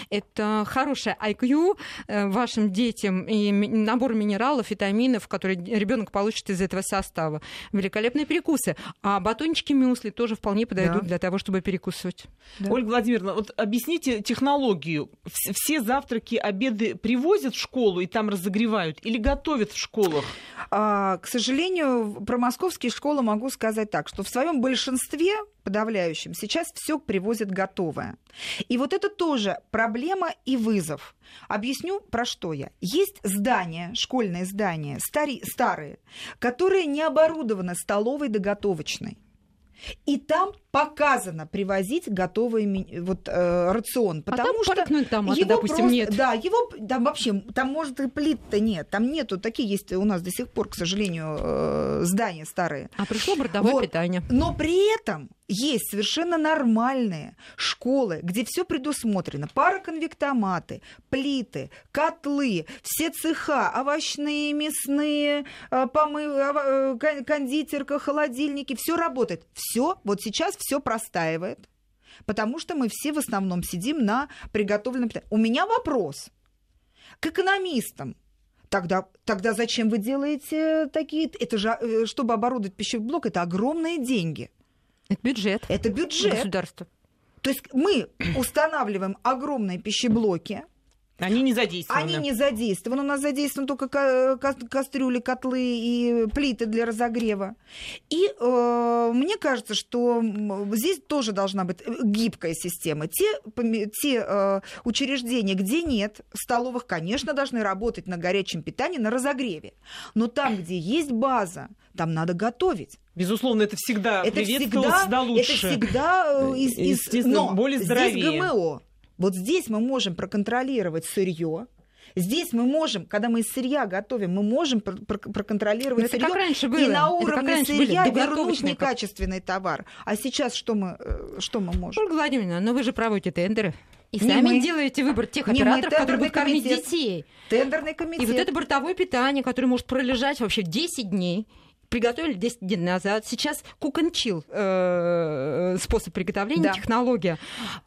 это хорошее IQ э, вашим детям и набор минералов, витаминов, которые ребенок получит из этого состава. Великолепные перекусы. А батончики мюсли тоже вполне подойдут
Да.
для того, чтобы перекусывать.
Да.
Ольга Владимировна, вот объясните технологию. Вс- Все завтраки, обеды привозят в школу и там разогревают или готовят в школах?
А, к сожалению, про московские школы могу сказать так, что в своем большинстве подавляющем сейчас все привозят готовое. И вот это тоже проблема и вызов. Объясню, про что я. Есть здания, школьные здания, стари, старые, которые не оборудованы столовой доготовочной. И там показано привозить готовый вот, э, рацион.
А потому а там что томаты, его допустим,
просто,
нет.
Да, его там вообще, там может и плит-то нет, там нету, такие есть у нас до сих пор, к сожалению, э, здания старые.
А пришло бортовое вот. питание.
Но при этом есть совершенно нормальные школы, где все предусмотрено. Пароконвектоматы, плиты, котлы, все цеха, овощные, мясные, э, помы, э, кондитерка, холодильники, все работает. Все вот сейчас все простаивает, потому что мы все в основном сидим на приготовленном питании. У меня вопрос к экономистам. Тогда, тогда зачем вы делаете такие... Это же, э, чтобы оборудовать пищевой блок, это огромные деньги.
Это бюджет.
Это бюджет.
Государства.
То есть мы устанавливаем огромные пищеблоки,
они не задействованы.
Они не задействованы. У нас задействованы только кастрюли, котлы и плиты для разогрева. И э, мне кажется, что здесь тоже должна быть э, гибкая система. Те, те э, учреждения, где нет столовых, конечно, должны работать на горячем питании, на разогреве. Но там, где есть база, там надо готовить.
Безусловно, это всегда это всегда, да, лучше.
Это всегда э, из, из,
но более здоровее.
здесь ГМО. Вот здесь мы можем проконтролировать сырье, Здесь мы можем, когда мы из сырья готовим, мы можем проконтролировать сырье и на уровне сырья вернуть некачественный товар. А сейчас что мы, э, что мы можем?
Ольга Владимировна, но вы же проводите тендеры. И не сами мы. делаете выбор тех не операторов, мы, которые будут кормить детей.
Тендерный комитет.
И вот это бортовое питание, которое может пролежать вообще 10 дней приготовили 10 дней назад. Сейчас cook and chill э, способ приготовления, да. технология.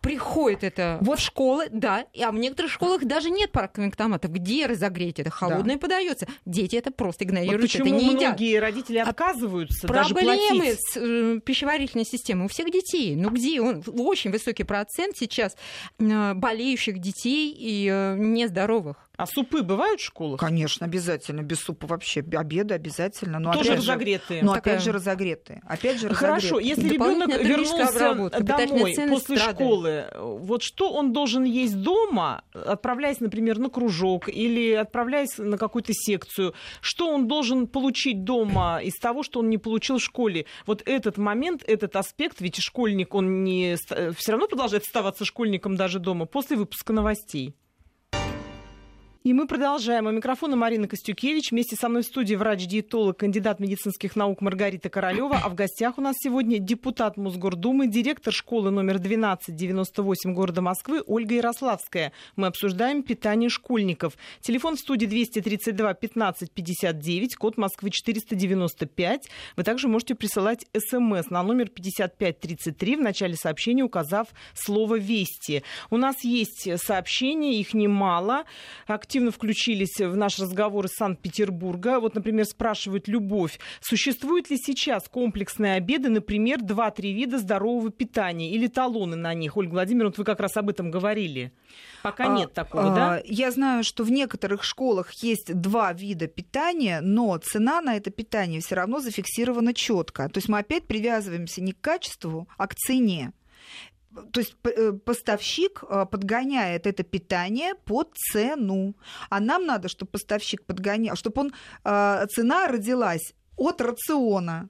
Приходит это вот. в школы, да, а в некоторых школах даже нет пароконвектоматов. Где разогреть это? Холодное да. подается. Дети это просто игнорируют, вот
почему
это не
едят. многие родители а отказываются а даже Проблемы платить.
с э, пищеварительной системой у всех детей. Ну где? Он, очень высокий процент сейчас э, болеющих детей и э, нездоровых.
А супы бывают в школах?
Конечно, обязательно. Без супа вообще. Обеды обязательно. Но
Тоже разогретые.
Но опять же разогретые. Опять же
Хорошо, если ребенок вернулся домой после страдает. школы, вот что он должен есть дома, отправляясь, например, на кружок или отправляясь на какую-то секцию? Что он должен получить дома из того, что он не получил в школе? Вот этот момент, этот аспект, ведь школьник, он не все равно продолжает оставаться школьником даже дома после выпуска новостей. И мы продолжаем. У микрофона Марина Костюкевич. Вместе со мной в студии врач-диетолог, кандидат медицинских наук Маргарита Королева. А в гостях у нас сегодня депутат Мосгордумы, директор школы номер 1298 города Москвы Ольга Ярославская. Мы обсуждаем питание школьников. Телефон в студии 232 15 59, код Москвы 495. Вы также можете присылать смс на номер 5533 в начале сообщения, указав слово «Вести». У нас есть сообщения, их немало. Активно включились в наш разговор из Санкт-Петербурга. Вот, например, спрашивают Любовь, существуют ли сейчас комплексные обеды, например, 2-3 вида здорового питания или талоны на них? Ольга Владимировна, вот вы как раз об этом говорили. Пока а, нет такого, а, да?
Я знаю, что в некоторых школах есть два вида питания, но цена на это питание все равно зафиксирована четко. То есть мы опять привязываемся не к качеству, а к цене то есть э, поставщик э, подгоняет это питание под цену. А нам надо, чтобы поставщик подгонял, чтобы он, э, цена родилась от рациона.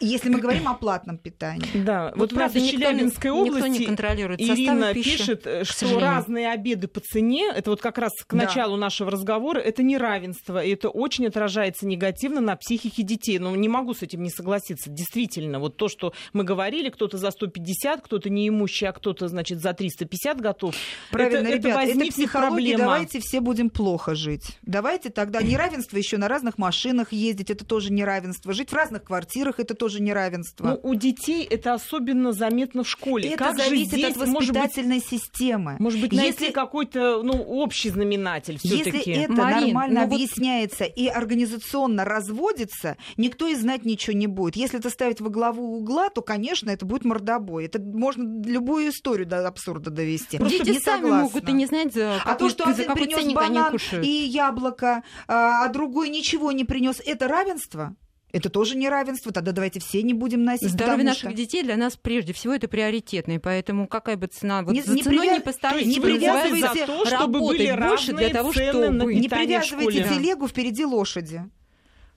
Если мы говорим о платном питании.
Да, вот, вот правда, в Челябинской
никто, области никто не контролирует
Ирина
пищи,
пишет, что разные обеды по цене, это вот как раз к началу да. нашего разговора, это неравенство, и это очень отражается негативно на психике детей. Но не могу с этим не согласиться. Действительно, вот то, что мы говорили, кто-то за 150, кто-то неимущий, а кто-то, значит, за 350 готов.
Правильно,
это,
ребят,
это,
это психология, проблема. давайте все будем плохо жить. Давайте тогда неравенство еще на разных машинах ездить, это тоже неравенство. Жить в разных квартирах, это тоже неравенство.
Ну, у детей это особенно заметно в школе.
Это как зависит здесь, от воспитательной может быть, системы.
Может быть, найти если... какой-то ну, общий знаменатель
Если это Марин, нормально ну, объясняется вот... и организационно разводится, никто и знать ничего не будет. Если это ставить во главу угла, то, конечно, это будет мордобой. Это можно любую историю до абсурда довести.
Просто Дети сами согласна. могут и не знать, за
а то, что
один
за принес банан и яблоко, а, а другой ничего не принес, это равенство? Это тоже неравенство, тогда давайте все не будем носить.
Здоровье наших что... детей для нас прежде всего это приоритетное, поэтому какая бы цена, вот не, за не ценой привяз... не поставить,
не привязывайте
за то, чтобы были больше для того, чтобы
не привязывайте телегу впереди лошади.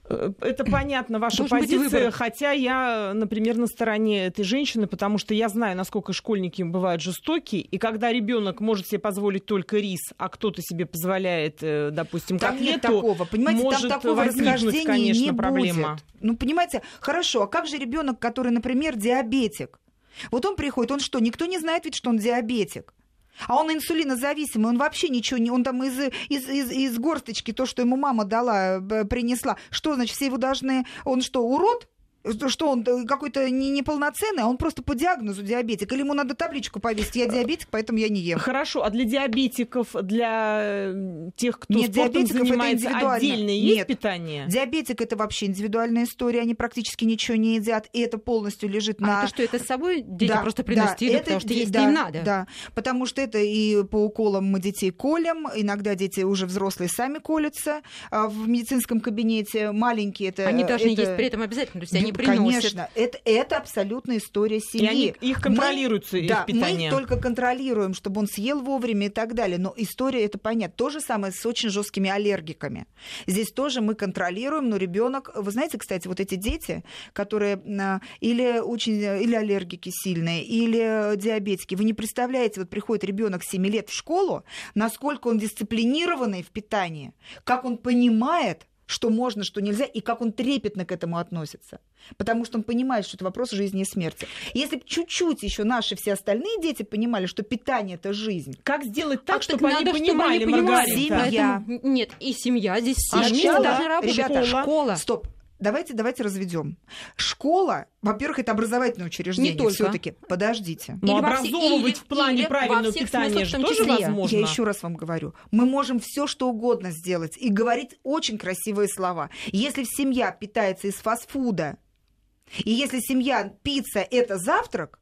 Э, это понятно, ваша Должен позиция, хотя я, например, на стороне этой женщины, потому что я знаю, насколько школьники бывают жестокие, и когда ребенок может себе позволить только рис, а кто-то себе позволяет, э, допустим,
там
котлету,
нет такого, понимаете,
может
там такого
возникнуть, конечно,
не
проблема.
Будет. Ну, понимаете, хорошо, а как же ребенок, который, например, диабетик? Вот он приходит, он что, никто не знает ведь, что он диабетик? А он инсулинозависимый, он вообще ничего не... Он там из, из, из, из горсточки то, что ему мама дала, принесла. Что, значит, все его должны... Он что, урод? Что он э, какой-то не, неполноценный, а он просто по диагнозу диабетик. Или ему надо табличку повесить, я диабетик, поэтому я не ем.
Хорошо, а для диабетиков, для э, тех, кто Нет, спортом занимается, отдельное есть Нет. питание?
Диабетик это вообще индивидуальная история, они практически ничего не едят, и это полностью лежит
а
на...
это что, это с собой дети да, просто приносят да, потому что есть да, не надо?
Да, потому что это и по уколам мы детей колем, иногда дети уже взрослые сами колются а в медицинском кабинете, маленькие это...
Они должны это... есть при этом обязательно, то есть они приносят.
Конечно, это, это абсолютная история семьи. И
они, их контролируется,
мы,
их
да,
питание.
Мы только контролируем, чтобы он съел вовремя и так далее. Но история это понятно. То же самое с очень жесткими аллергиками. Здесь тоже мы контролируем, но ребенок, вы знаете, кстати, вот эти дети, которые а, или очень или аллергики сильные, или диабетики, вы не представляете, вот приходит ребенок 7 лет в школу, насколько он дисциплинированный в питании, как он понимает, что можно, что нельзя, и как он трепетно к этому относится. Потому что он понимает, что это вопрос жизни и смерти. Если бы чуть-чуть еще наши все остальные дети понимали, что питание это жизнь.
Как сделать так, а чтобы так они надо, понимали, чтобы они понимали
Семья. Поэтому, нет, и семья здесь а семья должна работать.
Ребята, школа. Стоп, давайте, давайте разведем. Школа, во-первых, это образовательное учреждение все-таки. Подождите.
Но или образовывать в плане или правильного питания же тоже возможно.
Я еще раз вам говорю. Мы можем все что угодно сделать и говорить очень красивые слова. Если семья питается из фастфуда, и если семья пицца это завтрак,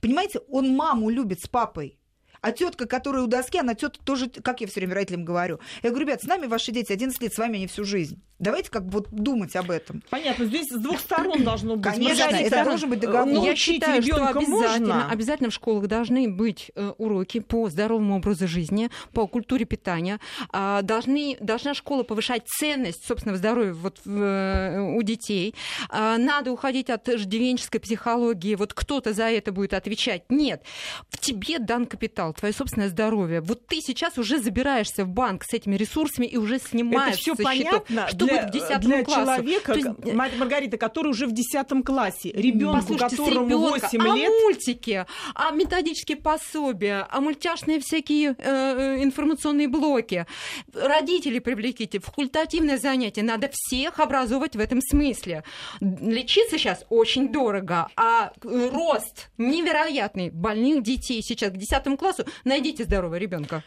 понимаете, он маму любит с папой. А тетка, которая у доски, она тетка тоже, как я все время родителям говорю. Я говорю, ребят, с нами ваши дети 11 лет, с вами они всю жизнь. Давайте как бы вот думать об этом.
Понятно, здесь с двух сторон должно быть.
Конечно, Маргарита, это должен быть договор.
Ну, я считаю, что обязательно, можно. обязательно в школах должны быть э, уроки по здоровому образу жизни, по культуре питания. Э, должны, должна школа повышать ценность собственного здоровья вот, э, у детей. Э, надо уходить от иждивенческой психологии. Вот кто-то за это будет отвечать. Нет. В тебе дан капитал, твое собственное здоровье. Вот ты сейчас уже забираешься в банк с этими ресурсами и уже снимаешь это
все понятно. Счетов
для, в 10
для
классу.
человека, есть... Маргарита, который уже в 10 классе, ребенку, которому 8
а
лет...
мультики, а методические пособия, а мультяшные всякие э, э, информационные блоки. Родители привлеките, факультативное занятие. Надо всех образовывать в этом смысле. Лечиться сейчас очень дорого, а э, рост невероятный больных детей сейчас к 10 классу. Найдите здорового ребенка.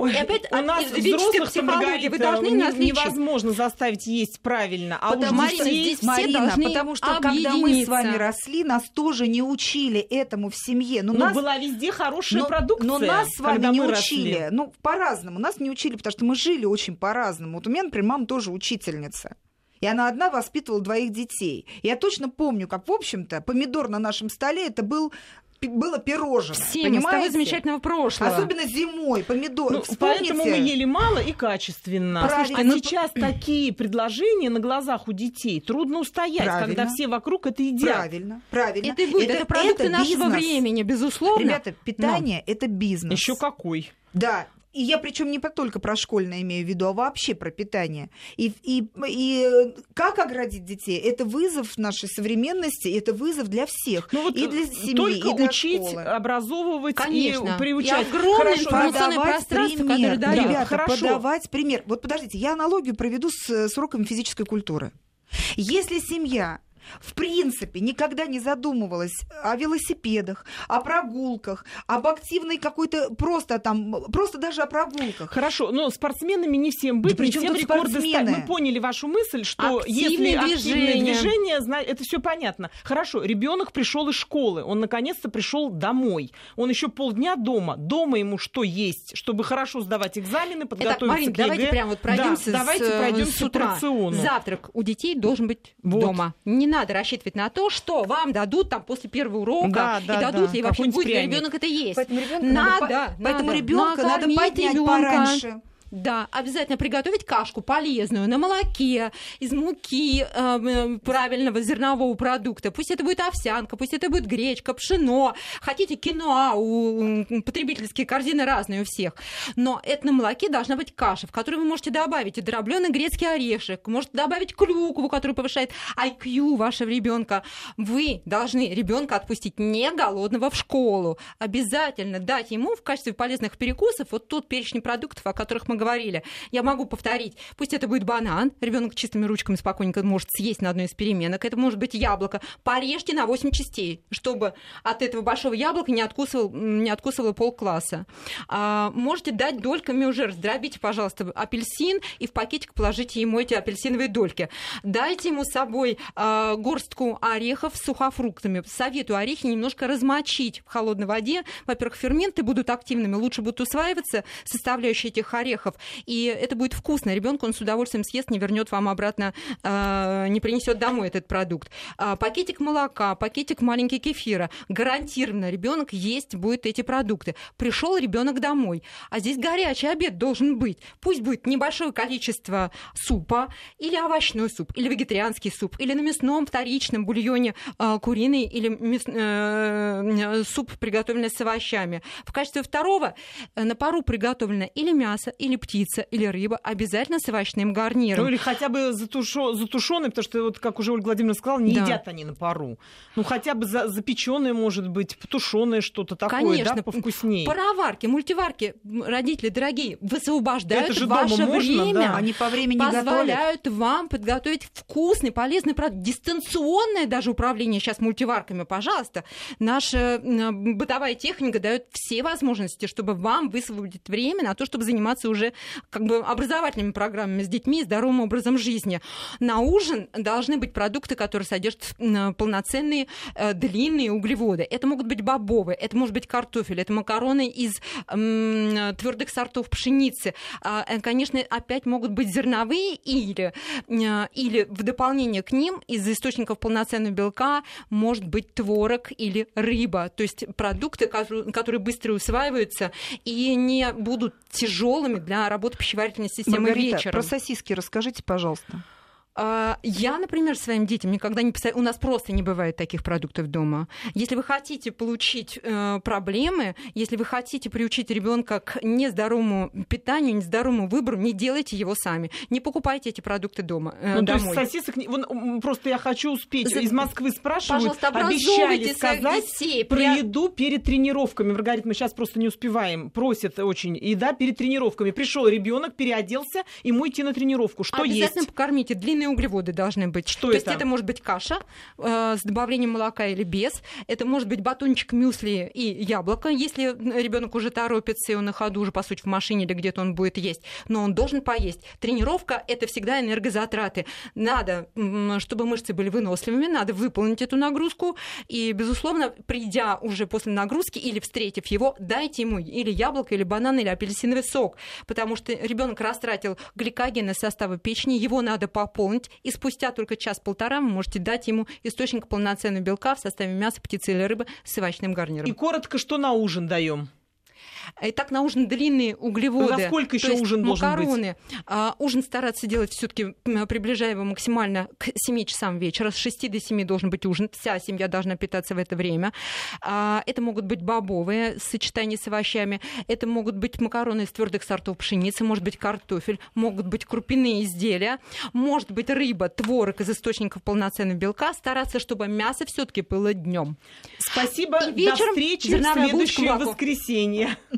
Ой, и опять у нас взрослых психологии вы должны нас невозможно заставить есть правильно, а
потому, уж детей... здесь Марина, потому что когда мы с вами росли, нас тоже не учили этому в семье.
Но,
но нас...
была везде хорошая но, продукция.
Но нас с вами не учили. Росли. Ну, по-разному. Нас не учили, потому что мы жили очень по-разному. Вот у меня, например, мама тоже учительница. И она одна воспитывала двоих детей. Я точно помню, как, в общем-то, помидор на нашем столе это был было пирожное.
Все понимаете? того замечательного прошлого.
Особенно зимой, помидоры. Ну,
поэтому мы ели мало и качественно. Правильно. А ну, сейчас такие предложения на глазах у детей трудно устоять, правильно. когда все вокруг это едят.
Правильно, правильно.
Это, будет, это, это продукты это нашего времени, безусловно.
Ребята, питание Но. это бизнес.
Еще какой.
Да, и я причем не только про школьное имею в виду, а вообще про питание. И, и, и как оградить детей? Это вызов нашей современности, это вызов для всех.
Ну вот
и для семьи,
только
и для
учить,
школы.
образовывать
Конечно.
и приучать.
И огромное информационное пространство,
пример.
которое дает.
Ребята, Хорошо. подавать пример. Вот подождите, я аналогию проведу с, с уроками физической культуры. Если семья в принципе никогда не задумывалась о велосипедах, о прогулках, об активной какой-то просто там, просто даже о прогулках.
Хорошо, но спортсменами не всем быть,
Да
не
при чём
всем рекорды ставить. Мы поняли вашу мысль, что
Активные
если активное
движения.
движение, зна- это все понятно. Хорошо, ребенок пришел из школы, он наконец-то пришел домой. Он еще полдня дома. Дома ему что есть, чтобы хорошо сдавать экзамены,
Итак,
подготовиться
Марин,
к
давайте
ЕГЭ.
прямо вот пройдемся
Да, давайте
с, э,
пройдемся
с утра. Завтрак у детей должен быть
Вот.
дома. Не надо рассчитывать на то, что вам дадут там после первого урока,
Да,
и
да,
дадут
да,
ли вообще будет
пряник.
ребенок это есть.
Поэтому ребенка
Надо,
надо, по- поэтому
надо
ребенка надо поднять
ребёнка.
пораньше.
Да, обязательно приготовить кашку полезную на молоке, из муки э, правильного зернового продукта. Пусть это будет овсянка, пусть это будет гречка, пшено. Хотите киноа, у потребительские корзины разные у всех. Но это на молоке должна быть каша, в которую вы можете добавить и дробленый грецкий орешек, можете добавить клюкву, которая повышает IQ вашего ребенка. Вы должны ребенка отпустить не голодного в школу. Обязательно дать ему в качестве полезных перекусов вот тот перечень продуктов, о которых мы говорили. Я могу повторить. Пусть это будет банан. Ребенок чистыми ручками спокойненько может съесть на одной из переменок. Это может быть яблоко. Порежьте на 8 частей, чтобы от этого большого яблока не откусывал, не откусывало полкласса. А, можете дать дольками уже. Раздробите, пожалуйста, апельсин и в пакетик положите ему эти апельсиновые дольки. Дайте ему с собой а, горстку орехов с сухофруктами. Советую орехи немножко размочить в холодной воде. Во-первых, ферменты будут активными, лучше будут усваиваться составляющие этих орехов. И это будет вкусно. Ребенку он с удовольствием съест, не вернет вам обратно, а, не принесет домой этот продукт. А, Пакетик молока, пакетик маленький кефира. Гарантированно ребенок есть будет эти продукты. Пришел ребенок домой, а здесь горячий обед должен быть. Пусть будет небольшое количество супа, или овощной суп, или вегетарианский суп, или на мясном вторичном бульоне а, куриный, или мяс- э, суп, приготовленный с овощами. В качестве второго э, на пару приготовлено или мясо, или птица, или рыба, обязательно с овощным гарниром.
Ну или хотя бы затушо, затушенный, потому что, вот, как уже Ольга Владимировна сказала, не
Да.
едят они на пару. Ну хотя бы за, запеченное, может быть, тушеное что-то такое,
Конечно.
да, повкуснее.
Пароварки, мультиварки, родители дорогие, высвобождают
Это же дома
ваше
можно,
время.
да.
Они по времени готовят.
позволяют вам подготовить вкусный, полезный продукт. Дистанционное даже управление сейчас мультиварками, пожалуйста. Наша бытовая техника дает все возможности, чтобы вам высвободить время на то, чтобы заниматься уже как бы образовательными программами с детьми и здоровым образом жизни. На ужин должны быть продукты, которые содержат полноценные э, длинные углеводы. Это могут быть бобовые, это может быть картофель, это макароны из твердых сортов пшеницы. А, э, Конечно, опять могут быть зерновые или, э, или в дополнение к ним из источников полноценного белка может быть творог или рыба. То есть продукты, ко- которые быстро усваиваются и не будут тяжелыми для работы пищеварительной системы
Маргарита,
вечером.
про сосиски расскажите, пожалуйста.
А, Я, например, своим детям никогда не писаю. У нас просто не бывает таких продуктов дома. Если вы хотите получить э, проблемы, если вы хотите приучить ребенка к нездоровому питанию, нездоровому выбору, не делайте его сами. Не покупайте эти продукты дома. э,
Ну, то есть
домой.
сосисок... вон, просто я хочу успеть.
За-
Из Москвы спрашивают,
Пожалуйста,
обещали сказать
детей.
про
При-
еду перед тренировками. Маргарита, мы сейчас просто не успеваем. Просят очень. Еда перед тренировками. Пришел ребенок, переоделся, ему идти на тренировку. Что
Обязательно
есть?
покормите. Длинные углеводы должны быть.
Что
То есть
это?
это может быть каша э, с добавлением молока или без. Это может быть батончик мюсли и яблоко, если ребенок уже торопится, и он на ходу уже, по сути, в машине или где-то он будет есть. Но он должен поесть. Тренировка — это всегда энергозатраты. Надо, чтобы мышцы были выносливыми, надо выполнить эту нагрузку. И, безусловно, придя уже после нагрузки или встретив его, дайте ему или яблоко, или банан, или апельсиновый сок. Потому что ребенок растратил гликоген из состава печени, его надо пополнить. И спустя только час-полтора вы можете дать ему источник полноценного белка в составе мяса, птицы или рыбы с овощным гарниром.
И коротко, что на ужин даем?
Итак, на ужин длинные углеводы.
За сколько
то
еще ужин должен быть?
макароны. А, ужин стараться делать все-таки, приближая его максимально к 7 часам вечера. С 6 до 7 должен быть ужин. Вся семья должна питаться в это время. А, это могут быть бобовые сочетания с овощами. Это могут быть макароны из твердых сортов пшеницы. Может быть картофель. Могут быть крупяные изделия. Может быть рыба, творог из источников полноценного белка. Стараться, чтобы мясо все-таки было днем.
Спасибо.
И вечером
До встречи в следующее воскресенье.